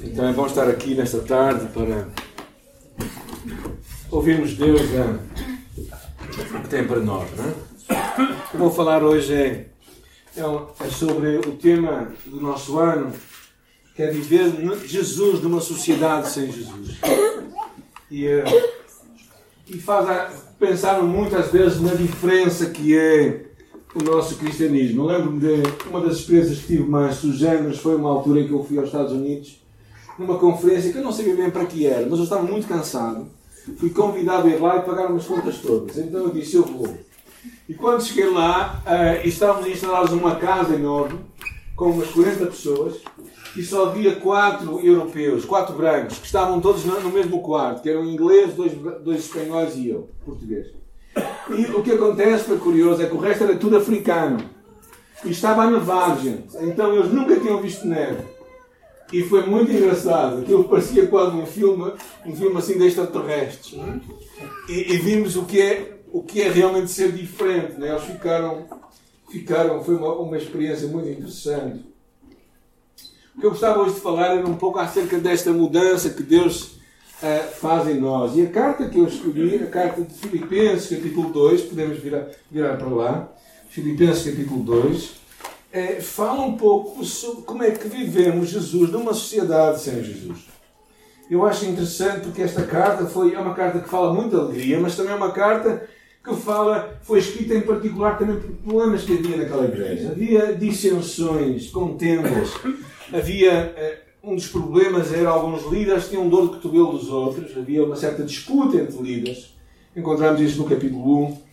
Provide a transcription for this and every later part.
Então é bom estar aqui nesta tarde para ouvirmos Deus né, o que tem para nós. Né? O que vou falar hoje é, é, é, sobre o tema do nosso ano, que é viver Jesus numa sociedade sem Jesus. E, eh, e faz pensar muitas vezes na diferença que é o nosso cristianismo. Eu lembro-me de uma das experiências que tive mais sugêneres foi uma altura em que eu fui aos Estados Unidos numa conferência que eu não sabia bem para que era, mas eu estava muito cansado. Fui convidado a ir lá e pagar umas contas todas. Então eu disse: Eu vou. E quando cheguei lá, uh, estávamos instalados numa casa enorme, com umas 40 pessoas, e só havia quatro europeus, quatro brancos, que estavam todos no mesmo quarto, que eram inglês, dois, dois espanhóis e eu, português. E o que acontece, foi curioso, é que o resto era tudo africano. E estava a nevar, gente. Então eles nunca tinham visto neve. E foi muito engraçado. Aquilo parecia quase um filme, um filme assim de extraterrestres. E, e vimos o que é, o que é realmente ser diferente. Né? Eles ficaram, ficaram, foi uma, uma experiência muito interessante. O que eu gostava hoje de falar era um pouco acerca desta mudança que Deus uh, faz em nós. E a carta que eu escolhi, a carta de Filipenses, capítulo 2, podemos virar, virar para lá. Filipenses, capítulo 2 é, fala um pouco sobre como é que vivemos Jesus numa sociedade sem Jesus. Eu acho interessante porque esta carta foi, é uma carta que fala muito de alegria, mas também é uma carta que fala, foi escrita em particular também por problemas que havia naquela igreja. Havia dissensões, contendas, havia. Eh, um dos problemas era alguns líderes tinham dor de cotovelo dos outros, havia uma certa disputa entre líderes. Encontramos isso no capítulo 1.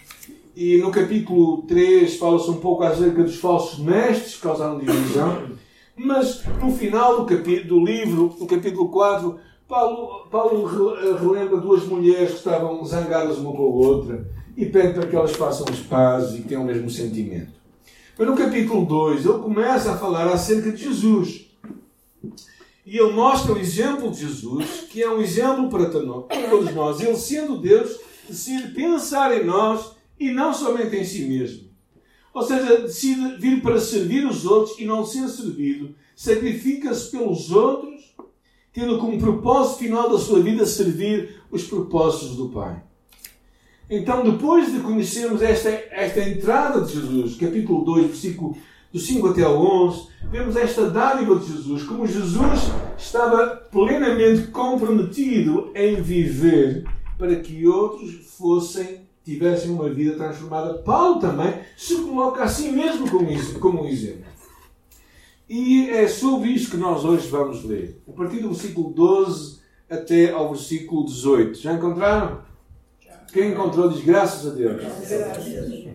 E no capítulo 3 fala-se um pouco acerca dos falsos mestres que causaram divisão. Mas no final do, do livro, no capítulo 4, Paulo, Paulo relembra duas mulheres que estavam zangadas uma com a outra e pede para que elas façam as pazes e tenham o mesmo sentimento. Mas no capítulo 2 ele começa a falar acerca de Jesus. E ele mostra o exemplo de Jesus, que é um exemplo para todos nós. Ele, sendo Deus, decide pensar em nós e não somente em si mesmo. Ou seja, decide vir para servir os outros e não ser servido. Sacrifica-se pelos outros, tendo como propósito final da sua vida servir os propósitos do Pai. Então, depois de conhecermos esta, esta entrada de Jesus, capítulo 2, versículo do 5 até ao 11, vemos esta dádiva de Jesus, como Jesus estava plenamente comprometido em viver para que outros fossem tivessem uma vida transformada. Paulo também se coloca assim mesmo como, como um exemplo. E é sobre isto que nós hoje vamos ler. A partir do versículo 12 até ao versículo 18. Já encontraram? Quem encontrou diz graças a Deus.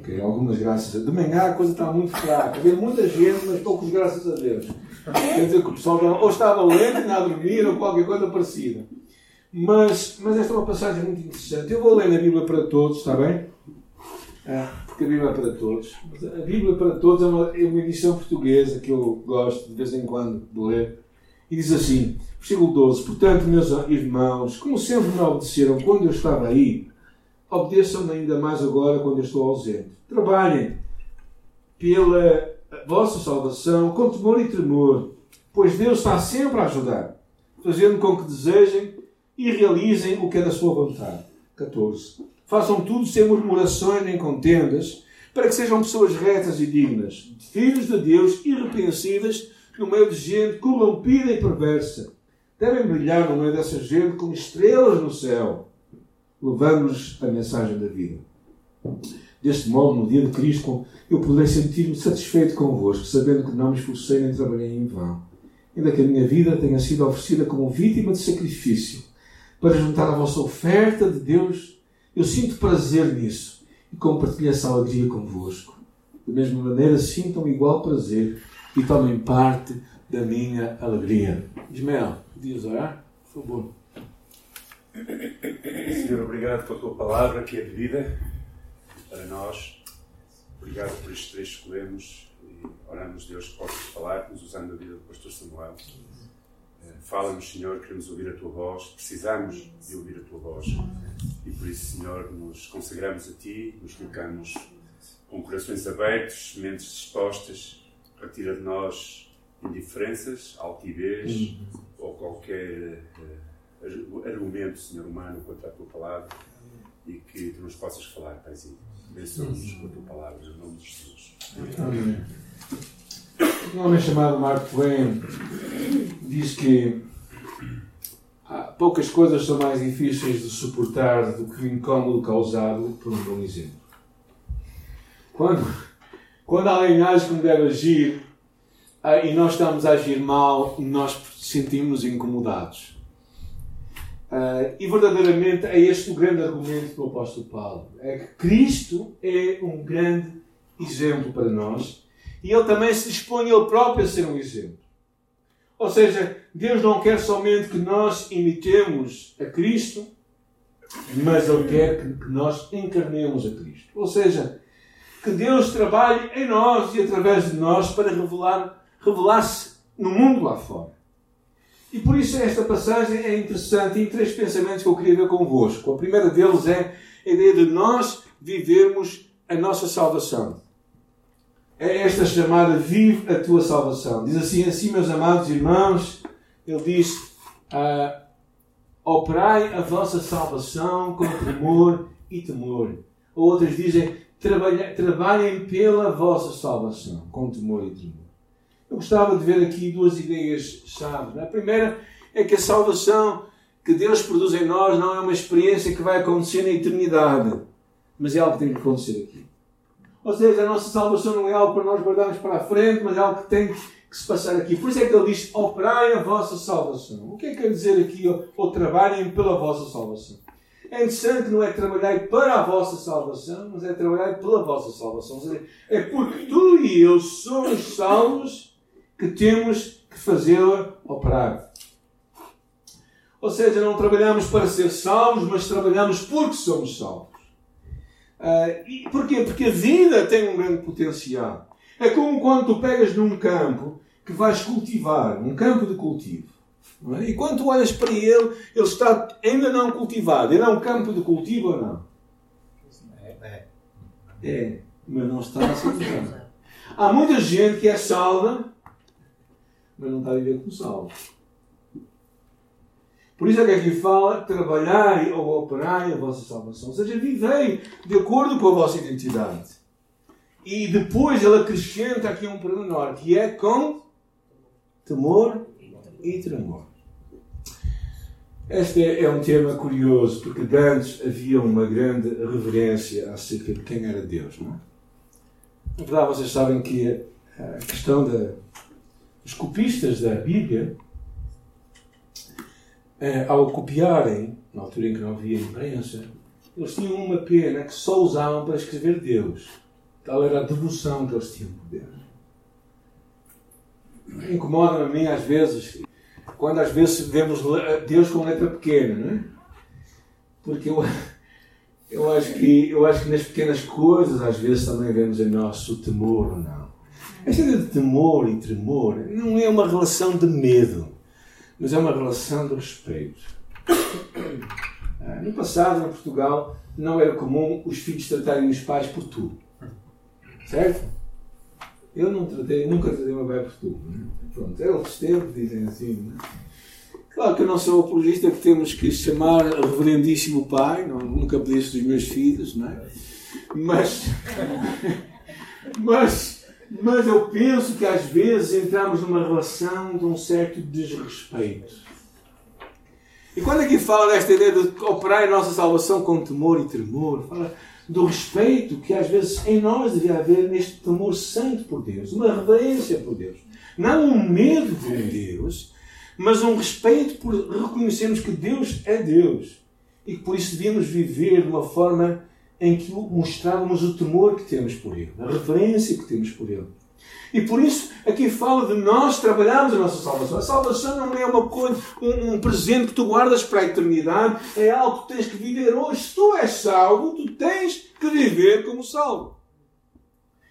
Ok, algumas graças a Deus. De manhã a coisa está muito fraca. Havia muita gente, mas poucos graças a Deus. Quer dizer que o pessoal ou estava lento, ainda a dormir, ou qualquer coisa parecida. Mas, mas esta é uma passagem muito interessante. Eu vou ler na Bíblia para todos, está bem? Ah, porque a Bíblia é para todos. Mas a Bíblia para todos é uma, é uma edição portuguesa que eu gosto de vez em quando de ler. E diz assim, versículo 12: Portanto, meus irmãos, como sempre me obedeceram quando eu estava aí, obedeçam-me ainda mais agora quando eu estou ausente. Trabalhem pela vossa salvação com temor e tremor, pois Deus está sempre a ajudar, fazendo com que desejem e realizem o que é da sua vontade. 14. Façam tudo sem murmurações nem contendas, para que sejam pessoas retas e dignas, filhos de Deus irrepreensíveis no meio de gente corrompida e perversa. Devem brilhar no meio dessa gente como estrelas no céu, levando-nos a mensagem da vida. Deste modo, no dia de Cristo, eu poderei sentir-me satisfeito convosco, sabendo que não me esforcei nem trabalhei em vão. Ainda que a minha vida tenha sido oferecida como vítima de sacrifício, para juntar a vossa oferta de Deus, eu sinto prazer nisso e compartilho essa alegria convosco. Da mesma maneira, sintam igual prazer e tomem parte da minha alegria. Ismael, podias orar? Por favor. Senhor, obrigado pela tua palavra que é de vida para nós. Obrigado por estes trechos que lemos e oramos, Deus, que possas falar-nos usando a vida do pastor Samuel. Fala-nos, Senhor, queremos ouvir a tua voz, precisamos de ouvir a tua voz. E por isso, Senhor, nos consagramos a ti, nos colocamos com corações abertos, mentes dispostas. Retira de nós indiferenças, altivez uhum. ou qualquer uh, argumento, Senhor humano, contra a tua palavra e que tu nos possas falar, Paizinho. Abençoa-nos com a tua palavra, em nome de Jesus. Amém. Um homem chamado Mark Twain diz que poucas coisas são mais difíceis de suportar do que o incómodo causado por um bom exemplo. Quando, quando alguém age como deve agir ah, e nós estamos a agir mal, nós sentimos incomodados. Uh, e verdadeiramente é este o grande argumento do apóstolo Paulo. É que Cristo é um grande exemplo para nós e ele também se dispõe ele próprio a ser um exemplo. Ou seja, Deus não quer somente que nós imitemos a Cristo, mas Ele quer que nós encarnemos a Cristo. Ou seja, que Deus trabalhe em nós e através de nós para revelar, revelar-se no mundo lá fora. E por isso esta passagem é interessante e três pensamentos que eu queria ver convosco. A primeira deles é a ideia de nós vivermos a nossa salvação é esta chamada Vive a tua salvação. Diz assim, assim, meus amados irmãos, ele diz: ah, Operai a vossa salvação com temor e temor. Ou outras dizem: Trabalhem, trabalhem pela vossa salvação com temor e temor. Eu gostava de ver aqui duas ideias-chave. A primeira é que a salvação que Deus produz em nós não é uma experiência que vai acontecer na eternidade, mas é algo que tem que acontecer aqui. Ou seja, a nossa salvação não é algo para nós guardarmos para a frente, mas é algo que tem que se passar aqui. Por isso é que ele diz: operai a vossa salvação. O que é que quer dizer aqui? Ou, ou trabalhem pela vossa salvação. É interessante, não é trabalhar para a vossa salvação, mas é trabalhar pela vossa salvação. Ou seja, é porque tu e eu somos salvos que temos que fazê-la operar. Ou seja, não trabalhamos para ser salvos, mas trabalhamos porque somos salvos. Uh, e porquê? Porque a vida tem um grande potencial. É como quando tu pegas num campo que vais cultivar, um campo de cultivo. É? E quando tu olhas para ele, ele está ainda não cultivado. Ele é um campo de cultivo ou não? É, é mas não está a ser. Há muita gente que é salva, mas não está a viver como salvo. Por isso é que aqui fala: trabalhai ou operai a vossa salvação. Ou seja, vivei de acordo com a vossa identidade. E depois ele acrescenta aqui um pormenor, que é com temor e tremor. Este é um tema curioso, porque antes havia uma grande reverência acerca de quem era Deus. Não é? Na verdade, vocês sabem que a questão dos copistas da Bíblia ao copiarem, na altura em que não havia imprensa, eles tinham uma pena que só usavam para escrever Deus. Tal era a devoção que eles tinham por Deus. Incomoda-me a mim às vezes, quando às vezes vemos Deus com letra pequena, não é? Porque eu, eu, acho que, eu acho que nas pequenas coisas às vezes também vemos o temor ou não. Esta ideia de temor e tremor não é uma relação de medo mas é uma relação de respeito. Ah, no passado, em Portugal, não era comum os filhos tratarem os pais por tu. Certo? Eu não tratei, nunca tratei meu pai por tu. Né? Pronto, é outros tempos, dizem assim. Né? Claro que eu não sou apologista que temos que chamar reverendíssimo pai, não, nunca pedi isso dos meus filhos, não é? Mas, mas mas eu penso que às vezes entramos numa relação de um certo desrespeito. E quando aqui fala desta ideia de operar a nossa salvação com temor e tremor, fala do respeito que às vezes em nós devia haver neste temor santo por Deus, uma reverência por Deus. Não um medo por Deus, mas um respeito por reconhecermos que Deus é Deus e que por isso devíamos viver de uma forma em que mostrávamos o temor que temos por Ele, a reverência que temos por Ele. E por isso aqui fala de nós trabalharmos a nossa salvação. A salvação não é uma coisa, um, um, presente que tu guardas para a eternidade, é algo que tens que viver hoje. Se tu és salvo, tu tens que viver como salvo.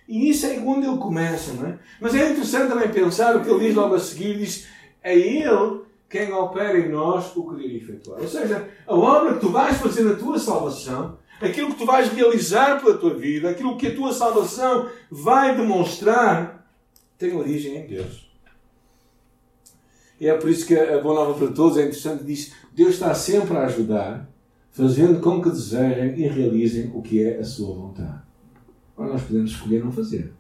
E isso é quando ele começa, não é? Mas é interessante também pensar o que ele diz logo a seguir: diz, é ele quem opera em nós o querer efetuar. Ou seja, a obra que tu vais fazer na tua salvação aquilo que tu vais realizar pela tua vida, aquilo que a tua salvação vai demonstrar, tem origem em Deus. E é por isso que a Boa Nova para Todos é interessante, diz Deus está sempre a ajudar, fazendo com que desejem e realizem o que é a sua vontade. Ora, nós podemos escolher não fazer.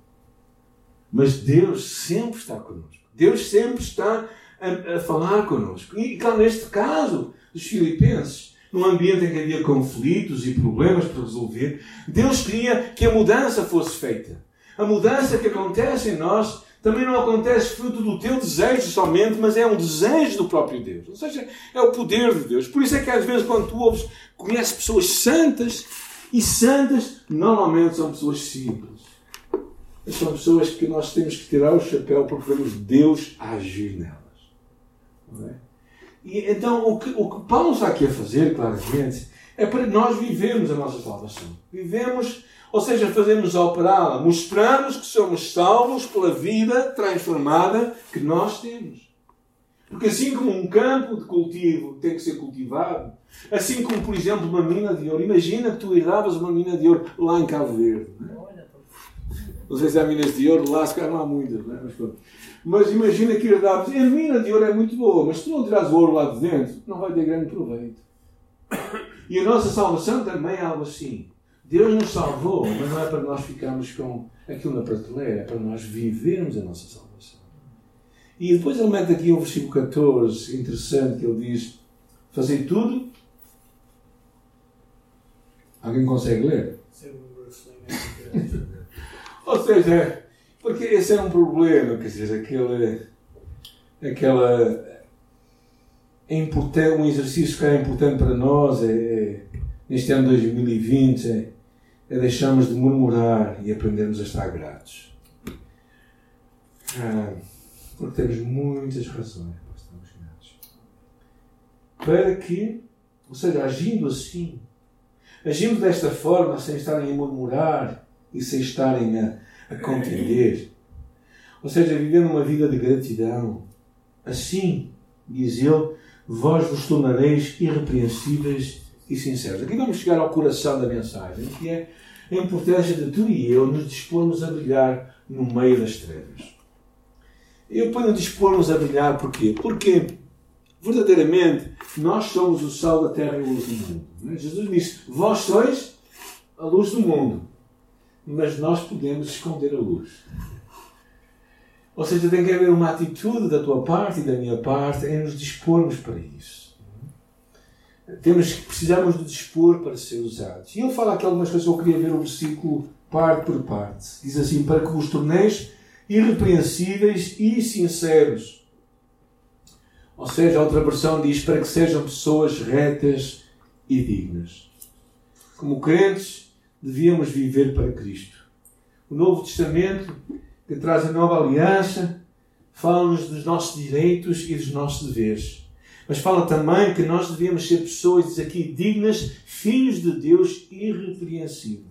Mas Deus sempre está connosco. Deus sempre está a, a falar connosco. E, claro, neste caso dos filipenses, num ambiente em que havia conflitos e problemas para resolver, Deus queria que a mudança fosse feita. A mudança que acontece em nós também não acontece fruto do teu desejo somente, mas é um desejo do próprio Deus. Ou seja, é o poder de Deus. Por isso é que às vezes quando tu ouves, conheces pessoas santas, e santas normalmente são pessoas simples. São pessoas que nós temos que tirar o chapéu porque vemos Deus agir nelas. É? E então o que, o que Paulo está aqui a fazer, claramente, é para nós vivermos a nossa salvação. Vivemos ou seja, fazemos operá-la, mostramos que somos salvos pela vida transformada que nós temos. Porque assim como um campo de cultivo tem que ser cultivado, assim como, por exemplo, uma mina de ouro, imagina que tu herdavas uma mina de ouro lá em Cabo Verde. Não, é? não sei se há minas de ouro, lá se calhar não há muitas, não é? mas, mas imagina que herdavas. A mina de ouro é muito boa, mas se tu não tirares o ouro lá de dentro, não vai ter grande proveito. E a nossa salvação também é algo assim. Deus nos salvou, mas não é para nós ficarmos com aquilo na prateleira, é para nós vivermos a nossa salvação. E depois ele mete aqui um versículo 14, interessante, que ele diz: Fazer tudo. Alguém consegue ler? Ou seja, porque esse é um problema, quer dizer, aquele, aquela. É um exercício que é importante para nós é, é neste ano 2020 é é deixarmos de murmurar e aprendermos a estar gratos. Ah, porque temos muitas razões para estarmos gratos. Para que, ou seja, agindo assim, agindo desta forma, sem estarem a murmurar e sem estarem a, a contender, ou seja, vivendo uma vida de gratidão, assim, diz ele, vós vos tornareis irrepreensíveis e sinceros. Aqui vamos chegar ao coração da mensagem, que é a importância de tu e eu nos dispormos a brilhar no meio das trevas. Eu ponho dispormos a brilhar porquê? Porque verdadeiramente nós somos o sal da terra e a luz do mundo. É? Jesus disse: Vós sois a luz do mundo, mas nós podemos esconder a luz. Ou seja, tem que haver uma atitude da tua parte e da minha parte em nos dispormos para isso temos, precisamos de dispor para ser usados. E ele fala aqui algumas coisas, eu queria ver o versículo parte por parte. Diz assim: Para que vos torneis irrepreensíveis e sinceros. Ou seja, a outra versão diz: Para que sejam pessoas retas e dignas. Como crentes, devíamos viver para Cristo. O Novo Testamento, que traz a nova aliança, fala-nos dos nossos direitos e dos nossos deveres mas fala também que nós devemos ser pessoas, aqui, dignas, filhos de Deus irrepreensíveis.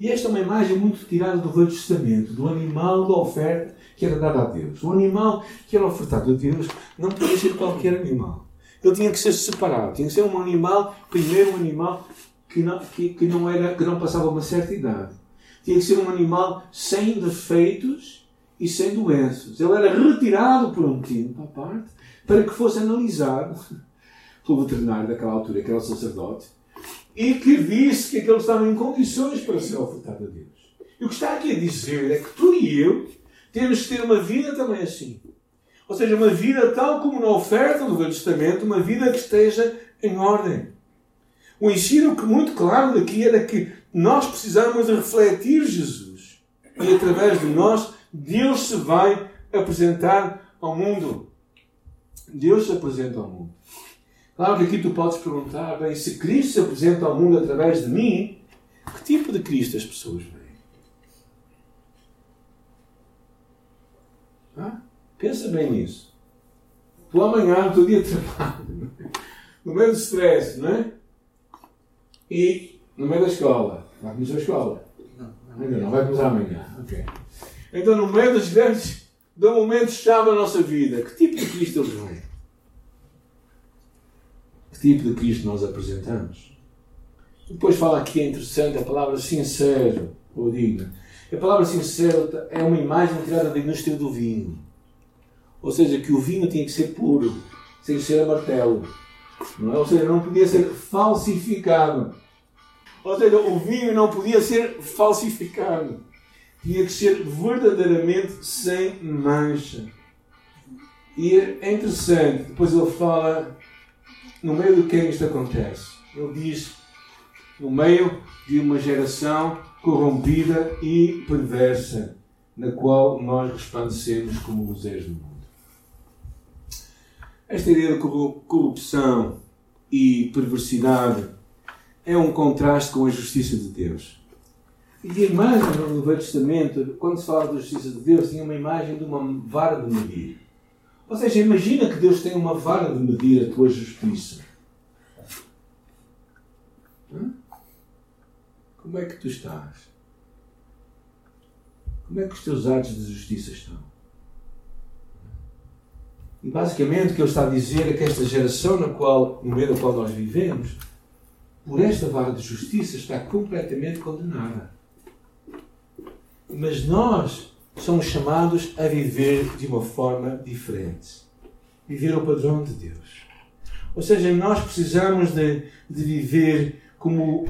E esta é uma imagem muito tirada do Velho Testamento, do animal da oferta que era dado a Deus. O animal que era ofertado a Deus não podia ser qualquer animal. Ele tinha que ser separado. Tinha que ser um animal, primeiro um animal que não, que, que não, era, que não passava uma certa idade. Tinha que ser um animal sem defeitos e sem doenças. Ele era retirado por um tempo à parte para que fosse analisado pelo veterinário daquela altura, que era o sacerdote, e que visse que aquele estava em condições para ser ofertado a Deus. E o que está aqui a dizer é que tu e eu temos que ter uma vida também assim. Ou seja, uma vida tal como na oferta do Velho Testamento, uma vida que esteja em ordem. O ensino que muito claro daqui era que nós precisamos refletir Jesus. E através de nós, Deus se vai apresentar ao mundo. Deus se apresenta ao mundo. Claro que aqui tu podes perguntar, bem, se Cristo se apresenta ao mundo através de mim, que tipo de Cristo as pessoas veem? Ah? Pensa bem nisso. Tu amanhã, no teu dia de trabalho, no meio do stress, não é? E no meio da escola. Vai começar a escola? Não, ainda não vai começar amanhã. Ok. Então, no meio das grandes do momento-chave da nossa vida. Que tipo de Cristo eles vêm? Que tipo de Cristo nós apresentamos? Depois fala aqui, é interessante, a palavra sincero ou digno. A palavra sincero é uma imagem tirada da indústria do vinho. Ou seja, que o vinho tinha que ser puro, sem ser a martelo. Não é? Ou seja, não podia ser falsificado. Ou seja, o vinho não podia ser falsificado. Tinha que ser verdadeiramente sem mancha. E é interessante, depois ele fala no meio de quem isto acontece. Ele diz no meio de uma geração corrompida e perversa, na qual nós resplandecemos como luzeiros do mundo. Esta ideia de corrupção e perversidade é um contraste com a justiça de Deus. E a imagem no Velho Testamento, quando se fala da justiça de Deus, tinha uma imagem de uma vara de medir. Ou seja, imagina que Deus tem uma vara de medir a tua justiça. Hum? Como é que tu estás? Como é que os teus atos de justiça estão? E basicamente o que ele está a dizer é que esta geração na qual, no meio da qual nós vivemos, por esta vara de justiça está completamente condenada. Mas nós somos chamados a viver de uma forma diferente. Viver o padrão de Deus. Ou seja, nós precisamos de, de viver como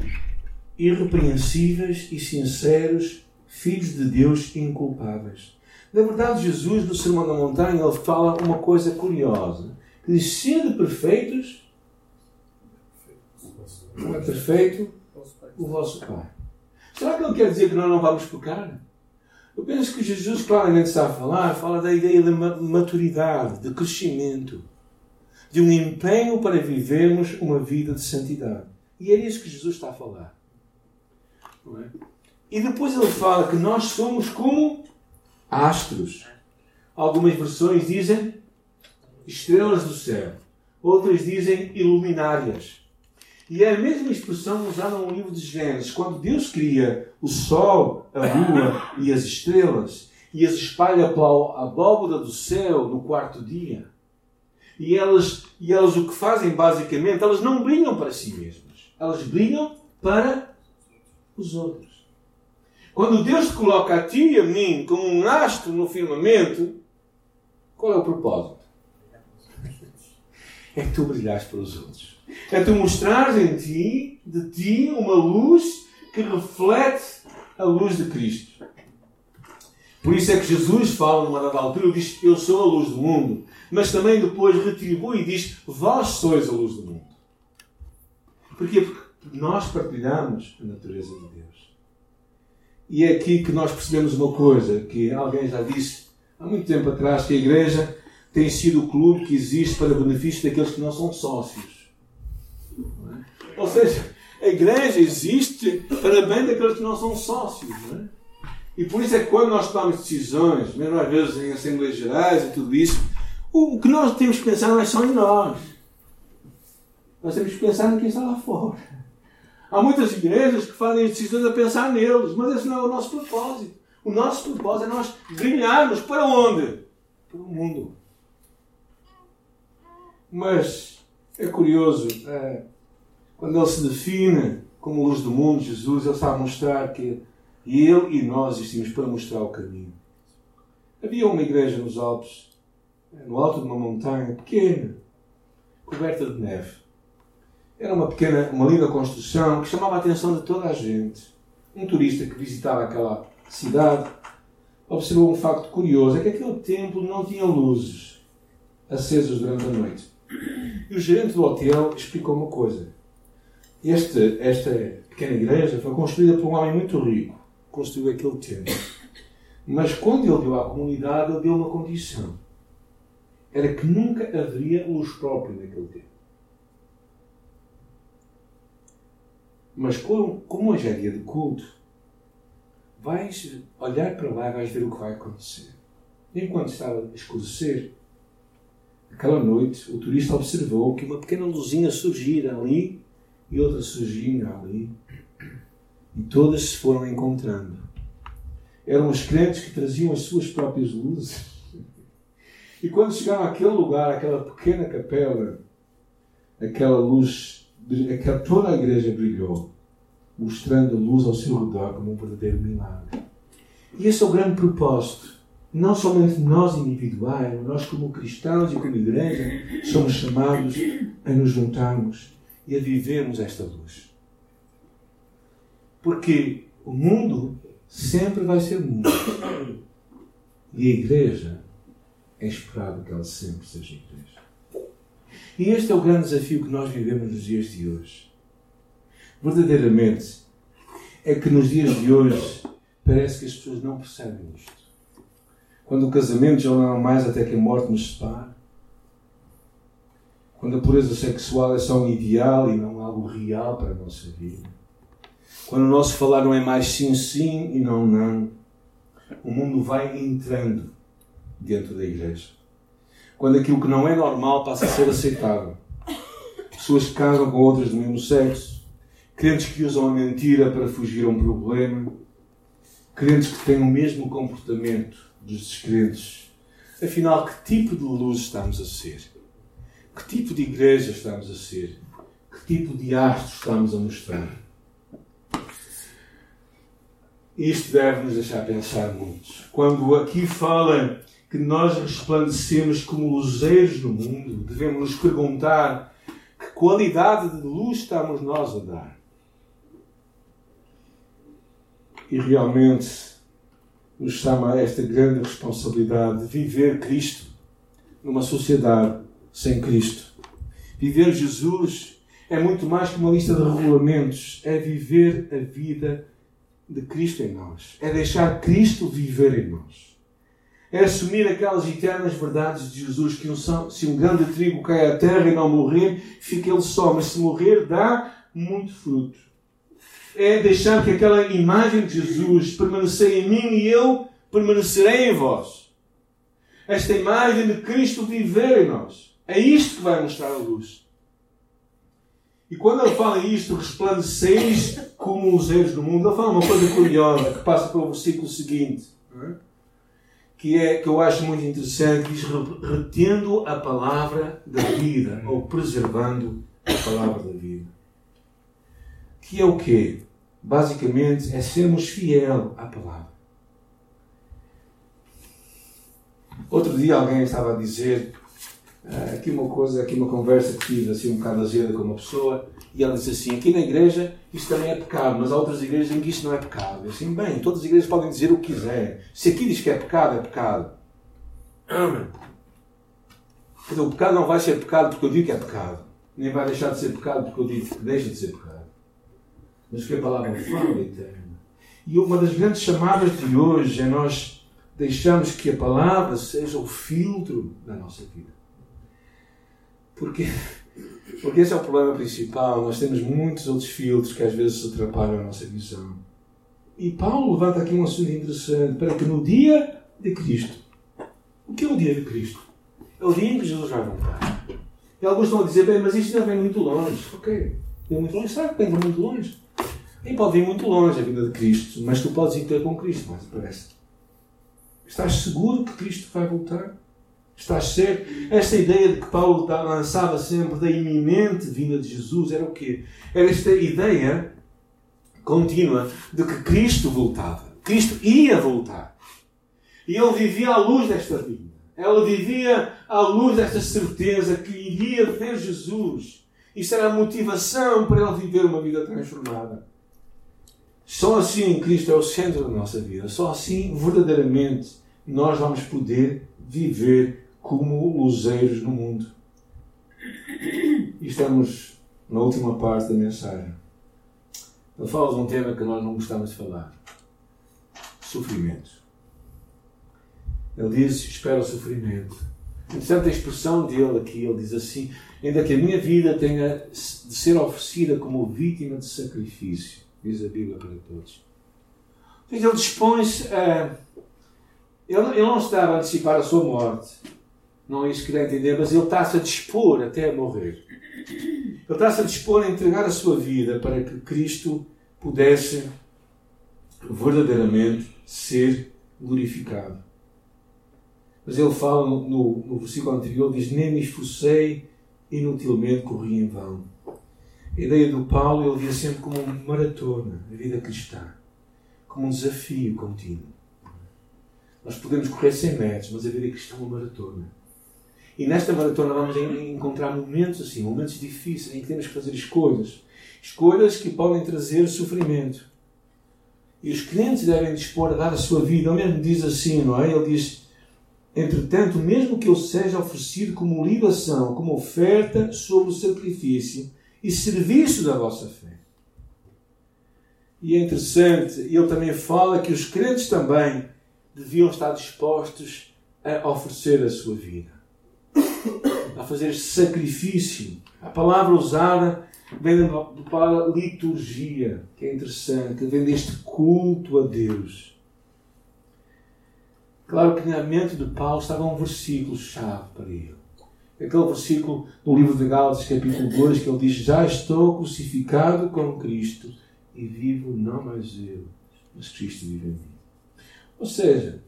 irrepreensíveis e sinceros filhos de Deus inculpáveis. Na verdade, Jesus, no Sermão da Montanha, ele fala uma coisa curiosa. Que diz, sendo perfeitos, não é perfeito o vosso Pai. Será que ele quer dizer que nós não vamos pecar? Eu penso que Jesus claramente está a falar, fala da ideia de maturidade, de crescimento, de um empenho para vivermos uma vida de santidade. E é isso que Jesus está a falar. É? E depois ele fala que nós somos como astros. Algumas versões dizem estrelas do céu. Outras dizem iluminárias. E é a mesma expressão usada no livro de Gênesis, quando Deus cria o sol, a lua e as estrelas e as espalha pela abóbora do céu no quarto dia. E elas, e elas o que fazem basicamente, elas não brilham para si mesmas. Elas brilham para os outros. Quando Deus te coloca a ti e a mim como um astro no firmamento, qual é o propósito? É que tu brilhares para os outros. É tu mostrares em ti, de ti, uma luz que reflete a luz de Cristo. Por isso é que Jesus fala numa dada altura, ele diz, eu sou a luz do mundo. Mas também depois retribui e diz, vós sois a luz do mundo. Porquê? Porque nós partilhamos a natureza de Deus. E é aqui que nós percebemos uma coisa, que alguém já disse há muito tempo atrás, que a igreja tem sido o clube que existe para benefício daqueles que não são sócios. Ou seja, a igreja existe para bem daqueles que não são sócios. Não é? E por isso é que quando nós tomamos decisões, mesmo às vezes em Assembleias Gerais e tudo isso, o que nós temos que pensar não é só em nós. Nós temos que pensar em quem está lá fora. Há muitas igrejas que fazem decisões a pensar neles, mas esse não é o nosso propósito. O nosso propósito é nós brilharmos para onde? Para o mundo. Mas é curioso, é, quando ele se define como luz do mundo, Jesus, ele está a mostrar que ele e nós existimos para mostrar o caminho. Havia uma igreja nos Alpes, no alto de uma montanha pequena, coberta de neve. Era uma pequena, uma linda construção que chamava a atenção de toda a gente. Um turista que visitava aquela cidade observou um facto curioso: é que aquele templo não tinha luzes acesas durante a noite. E o gerente do hotel explicou uma coisa. Este, esta pequena igreja foi construída por um homem muito rico. Construiu aquele templo. Mas quando ele deu à comunidade, ele deu uma condição. Era que nunca haveria luz própria naquele templo. Mas como, como hoje é dia de culto, vais olhar para lá e vais ver o que vai acontecer. Enquanto estava a escurecer, aquela noite, o turista observou que uma pequena luzinha surgira ali e outra surgia ali. E todas se foram encontrando. Eram os crentes que traziam as suas próprias luzes. E quando chegaram àquele lugar, àquela pequena capela, aquela luz que toda a igreja brilhou, mostrando luz ao seu redor como um verdadeiro milagre. E esse é o grande propósito não somente nós individuais, nós como cristãos e como igreja, somos chamados a nos juntarmos e a vivermos esta luz. Porque o mundo sempre vai ser mundo. E a igreja é esperado que ela sempre seja igreja. E este é o grande desafio que nós vivemos nos dias de hoje. Verdadeiramente, é que nos dias de hoje parece que as pessoas não percebem isto. Quando o casamento já não é mais até que a morte nos separe. Quando a pureza sexual é só um ideal e não algo real para a nossa vida. Quando o nosso falar não é mais sim, sim e não, não. O mundo vai entrando dentro da igreja. Quando aquilo que não é normal passa a ser aceitável. Pessoas que casam com outras do mesmo sexo. Crentes que usam a mentira para fugir a um problema. Crentes que têm o mesmo comportamento dos descrentes. Afinal, que tipo de luz estamos a ser? Que tipo de igreja estamos a ser? Que tipo de astro estamos a mostrar? Isto deve nos deixar pensar muito. Quando aqui fala que nós resplandecemos como luzeiros no mundo, devemos nos perguntar que qualidade de luz estamos nós a dar. E realmente nos chama a esta grande responsabilidade de viver Cristo numa sociedade sem Cristo. Viver Jesus é muito mais que uma lista de regulamentos, é viver a vida de Cristo em nós, é deixar Cristo viver em nós. É assumir aquelas eternas verdades de Jesus que se um grande trigo cai à terra e não morrer, fica ele só, mas se morrer, dá muito fruto. É deixar que aquela imagem de Jesus permanecer em mim e eu permanecerei em vós. Esta imagem de Cristo viver em nós. É isto que vai mostrar a luz. E quando ele fala isto, resplandeceis como os erros do mundo, ele fala uma coisa curiosa que passa pelo versículo seguinte, é? que é que eu acho muito interessante, diz retendo a palavra da vida, ou preservando a palavra da vida. Que é o quê? Basicamente é sermos fiel à palavra. Outro dia alguém estava a dizer uh, aqui uma coisa, aqui uma conversa que tive assim um bocado azeda com uma pessoa e ela disse assim, aqui na igreja isto também é pecado, mas há outras igrejas em que isto não é pecado. Eu assim, bem, todas as igrejas podem dizer o que quiserem. Se aqui diz que é pecado, é pecado. Dizer, o pecado não vai ser pecado porque eu digo que é pecado. Nem vai deixar de ser pecado porque eu digo que deixa de ser pecado. Mas que a palavra fala eterna. E uma das grandes chamadas de hoje é nós deixamos que a palavra seja o filtro da nossa vida. Porque, porque esse é o problema principal. Nós temos muitos outros filtros que às vezes atrapalham a nossa visão. E Paulo levanta aqui um assunto interessante para que no dia de Cristo, o que é o dia de Cristo? É o dia em que Jesus vai voltar. E alguns estão a dizer, bem, mas isto já vem muito longe. Ok, vem muito longe, sabe que vem muito longe. Nem pode ir muito longe a vida de Cristo, mas tu podes ir ter com Cristo, mas parece. Estás seguro que Cristo vai voltar? Estás certo? Esta ideia de que Paulo lançava sempre da iminente vinda de Jesus era o quê? Era esta ideia contínua de que Cristo voltava. Cristo ia voltar. E ele vivia à luz desta vinda. Ela vivia à luz desta certeza que iria ver Jesus. Isso era a motivação para ele viver uma vida transformada. Só assim Cristo é o centro da nossa vida. Só assim, verdadeiramente, nós vamos poder viver como luzeiros no mundo. E estamos na última parte da mensagem. Ele fala de um tema que nós não gostamos de falar: sofrimento. Ele diz: espera o sofrimento. Interessante a expressão dele aqui. Ele diz assim: ainda que a minha vida tenha de ser oferecida como vítima de sacrifício, diz a Bíblia para todos. Ele dispõe-se a ele, não está a antecipar a sua morte. Não é isso que quer entender, mas ele está-se a dispor até a morrer. Ele está-se a dispor a entregar a sua vida para que Cristo pudesse verdadeiramente ser glorificado. Mas ele fala no, no, no versículo anterior, diz, nem me esforcei, inutilmente corri em vão. A ideia do Paulo ele via sempre como uma maratona, a vida cristã, como um desafio contínuo. Nós podemos correr 100 metros, mas a vida cristã é uma maratona. E nesta maratona vamos encontrar momentos assim, momentos difíceis, em que temos que fazer escolhas. Escolhas que podem trazer sofrimento. E os crentes devem dispor a dar a sua vida. Ele mesmo diz assim, não é? Ele diz: Entretanto, mesmo que eu seja oferecido como libação, como oferta sobre o sacrifício e serviço da vossa fé. E é interessante, ele também fala que os crentes também deviam estar dispostos a oferecer a sua vida, fazer sacrifício. A palavra usada vem da palavra liturgia, que é interessante, vem deste culto a Deus. Claro que na mente de Paulo estava um versículo-chave para ele. Aquele versículo do livro de Gálatas, capítulo 2, que ele diz: Já estou crucificado com Cristo e vivo não mais eu, mas Cristo vive em mim. Ou seja,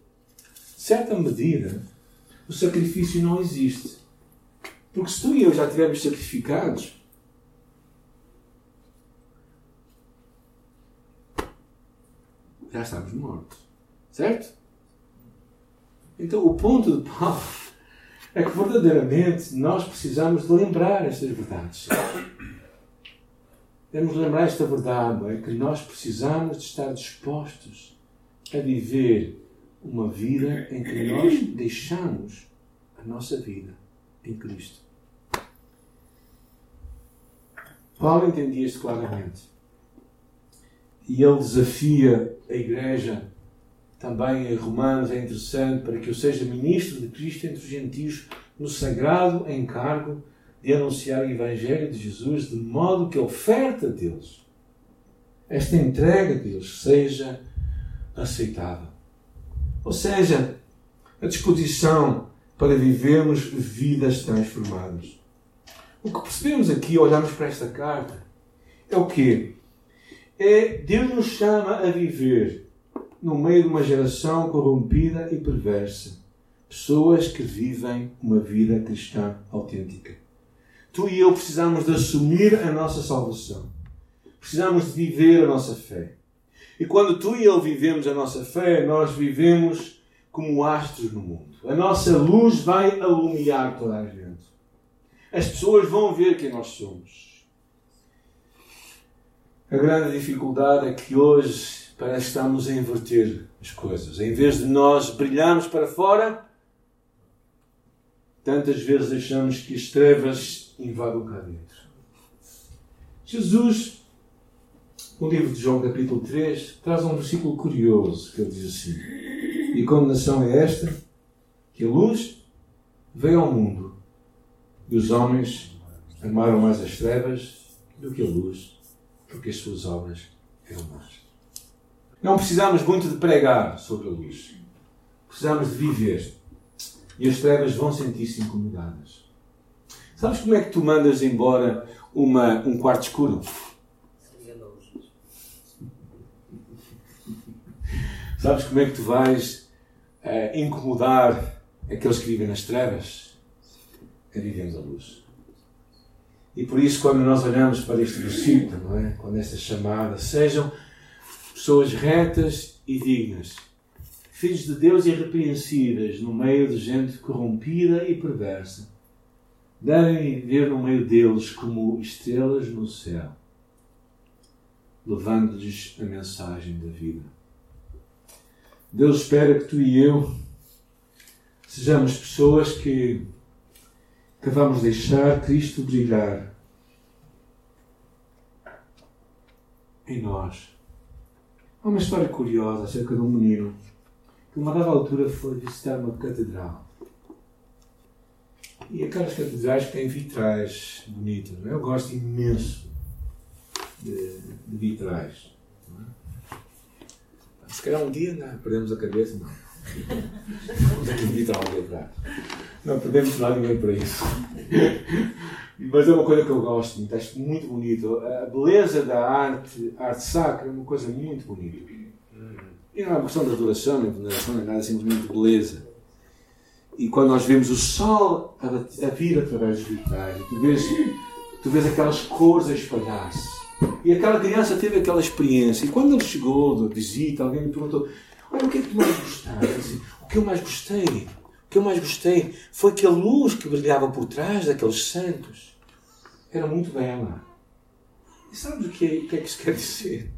certa medida, o sacrifício não existe. Porque se tu e eu já estivermos sacrificados, já estamos mortos. Certo? Então, o ponto de Paulo é que verdadeiramente nós precisamos de lembrar estas verdades. Temos de lembrar esta verdade, é que nós precisamos de estar dispostos a viver uma vida em que nós deixamos a nossa vida em Cristo. Paulo entendia isto claramente. E ele desafia a igreja, também em Romanos, é interessante, para que eu seja ministro de Cristo entre os gentios no sagrado encargo de anunciar o Evangelho de Jesus, de modo que a oferta deles, esta entrega deles, seja aceitável. Ou seja, a disposição para vivermos vidas transformadas. O que percebemos aqui, olhamos para esta carta, é o quê? É Deus nos chama a viver no meio de uma geração corrompida e perversa. Pessoas que vivem uma vida cristã autêntica. Tu e eu precisamos de assumir a nossa salvação. Precisamos de viver a nossa fé. E quando tu e eu vivemos a nossa fé, nós vivemos como astros no mundo. A nossa luz vai alumiar toda a gente. As pessoas vão ver quem nós somos. A grande dificuldade é que hoje parece que estamos a inverter as coisas. Em vez de nós brilharmos para fora, tantas vezes deixamos que as trevas invadam cá dentro. Jesus, no livro de João, capítulo 3, traz um versículo curioso que ele diz assim: E a condenação é esta, que a luz veio ao mundo e os homens amaram mais as trevas do que a luz porque as suas obras eram más. Não precisamos muito de pregar sobre a luz. Precisamos de viver. E as trevas vão sentir-se incomodadas. Sabes como é que tu mandas embora uma, um quarto escuro? Sabes como é que tu vais uh, incomodar aqueles que vivem nas trevas? É vivendo a luz. E por isso, quando nós olhamos para este versículo, não é? quando esta chamada, sejam pessoas retas e dignas, filhos de Deus irrepreensíveis no meio de gente corrompida e perversa, devem viver no meio deles como estrelas no céu, levando-lhes a mensagem da vida. Deus espera que tu e eu sejamos pessoas que que vamos deixar Cristo brilhar em nós. Há uma história curiosa acerca de um menino que, uma dada altura, foi visitar uma catedral. E aquelas catedrais têm vitrais bonitos. É? Eu gosto imenso de, de vitrais. É? Se calhar um dia não, perdemos a cabeça, não. Vitral de vitrais. Não podemos dar ninguém para isso. Mas é uma coisa que eu gosto muito, acho muito bonito. A beleza da arte, a arte sacra, é uma coisa muito bonita. E não é uma questão de adoração, nem veneração, nem nada, é simplesmente beleza. E quando nós vemos o sol a, vir através dos vitrais, tu vês, tu vês aquelas cores a espalhar-se. E aquela criança teve aquela experiência. E quando ele chegou da visita, alguém me perguntou: Olha, o que é que tu mais gostaste? Assim, que eu mais gostei, o que eu mais gostei foi que a luz que brilhava por trás daqueles santos era muito bela. E sabes o que é, o que, é que isso quer dizer?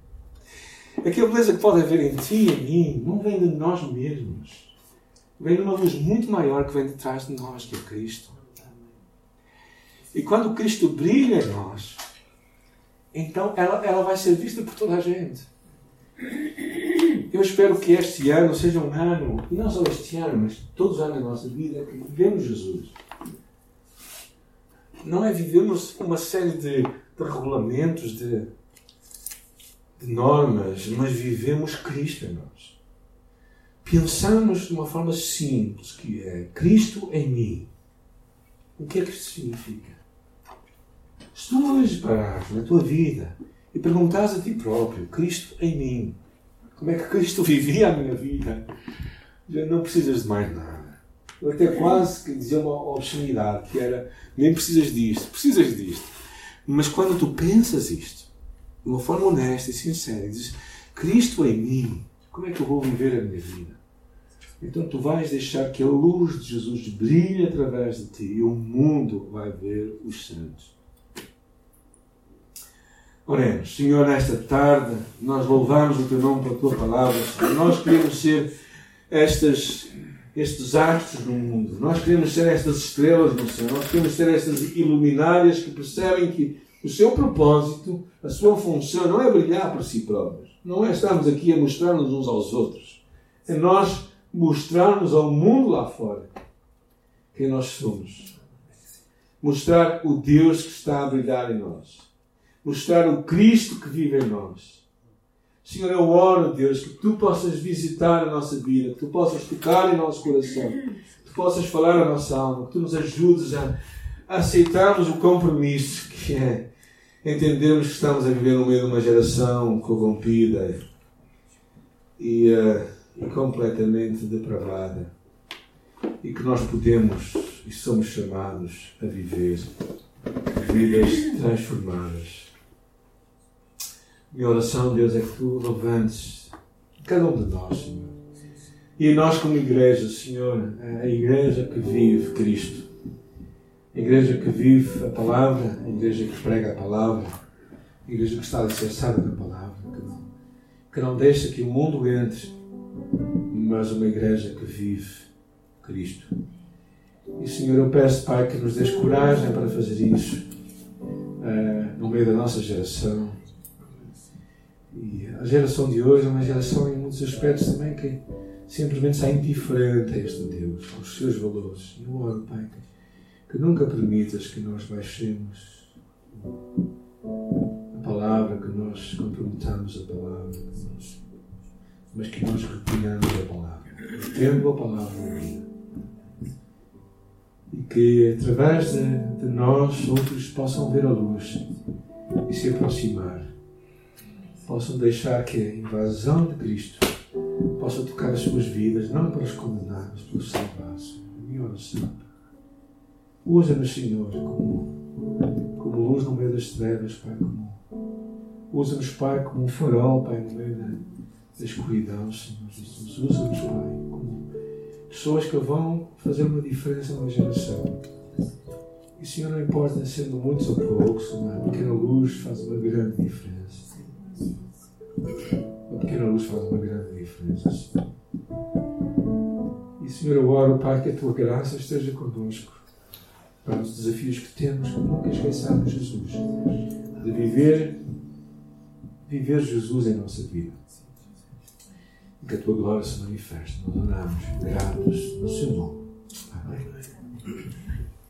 É que a beleza que pode haver em ti e em mim não vem de nós mesmos. Vem de uma luz muito maior que vem de trás de nós, que é Cristo. E quando Cristo brilha em nós, então ela, ela vai ser vista por toda a gente. Eu espero que este ano seja um ano, e não só este ano, mas todos os anos da nossa vida, que vivemos Jesus. Não é vivermos uma série de, de regulamentos, de, de normas, mas vivemos Cristo em nós. Pensamos de uma forma simples, que é Cristo em mim. O que é que isto significa? Se tu hoje parares na tua vida e perguntares a ti próprio, Cristo em mim, como é que Cristo vivia a minha vida, já não precisas de mais nada. Eu até quase que dizia uma obscenidade, que era, nem precisas disto, precisas disto. Mas quando tu pensas isto, de uma forma honesta e sincera, e dizes, Cristo em mim, como é que eu vou viver a minha vida? Então tu vais deixar que a luz de Jesus brilhe através de ti e o mundo vai ver os santos. Oremos, Senhor, nesta tarde nós louvamos o Teu nome pela Tua palavra. Senhor. Nós queremos ser estas, estes astros no mundo. Nós queremos ser estas estrelas no céu. Nós queremos ser estas iluminárias que percebem que o seu propósito, a sua função não é brilhar por si próprios. Não é estarmos aqui a mostrar-nos uns aos outros. É nós mostrarmos ao mundo lá fora quem nós somos. Mostrar o Deus que está a brilhar em nós mostrar o Cristo que vive em nós. Senhor, eu oro, Deus, que tu possas visitar a nossa vida, que tu possas tocar em nosso coração, que tu possas falar a nossa alma, que tu nos ajudes a, aceitarmos o compromisso que é entendermos que estamos a viver no meio de uma geração corrompida e, uh, e completamente depravada e que nós podemos e somos chamados a viver vidas transformadas. Minha oração, Deus, é que tu levantes cada um de nós, Senhor. E nós, como igreja, Senhor, a igreja que vive Cristo, a igreja que vive a palavra, a igreja que prega a palavra, a igreja que está alicerçada na palavra, que não, que não deixa que o mundo entre, mas uma igreja que vive Cristo. E, Senhor, eu peço, Pai, que nos dês coragem para fazer isso uh, no meio da nossa geração e a geração de hoje é uma geração, em muitos aspectos, também que simplesmente está indiferente a este Deus, aos seus valores. Eu oro, Pai, que, nunca permitas que nós baixemos a palavra, que nós comprometamos a palavra, que nós, mas que nós retenhamos a palavra, tendo a palavra vida. E que através de, de nós outros possam ver a luz e se aproximar possam deixar que a invasão de Cristo possa tocar as suas vidas, não para os condenar, mas para os salvar. Minha oração. Usa-nos, Senhor, como, como luz no meio das trevas, Pai. Como, usa-nos, Pai, como um farol, Pai, no meio da, da escuridão, Senhor Jesus. Usa-nos, Pai, como pessoas que vão fazer uma diferença numa geração. E, Senhor, não importa sendo muitos ou poucos, uma pequena luz faz uma grande diferença. Uma pequena luz faz uma grande diferença. E Senhor, eu oro, Pai, que a tua graça esteja connosco para os desafios que temos, que nunca esqueçamos Jesus, de viver, viver Jesus em nossa vida. E que a tua glória se manifeste. Nós oramos, gratos no seu nome. Amém.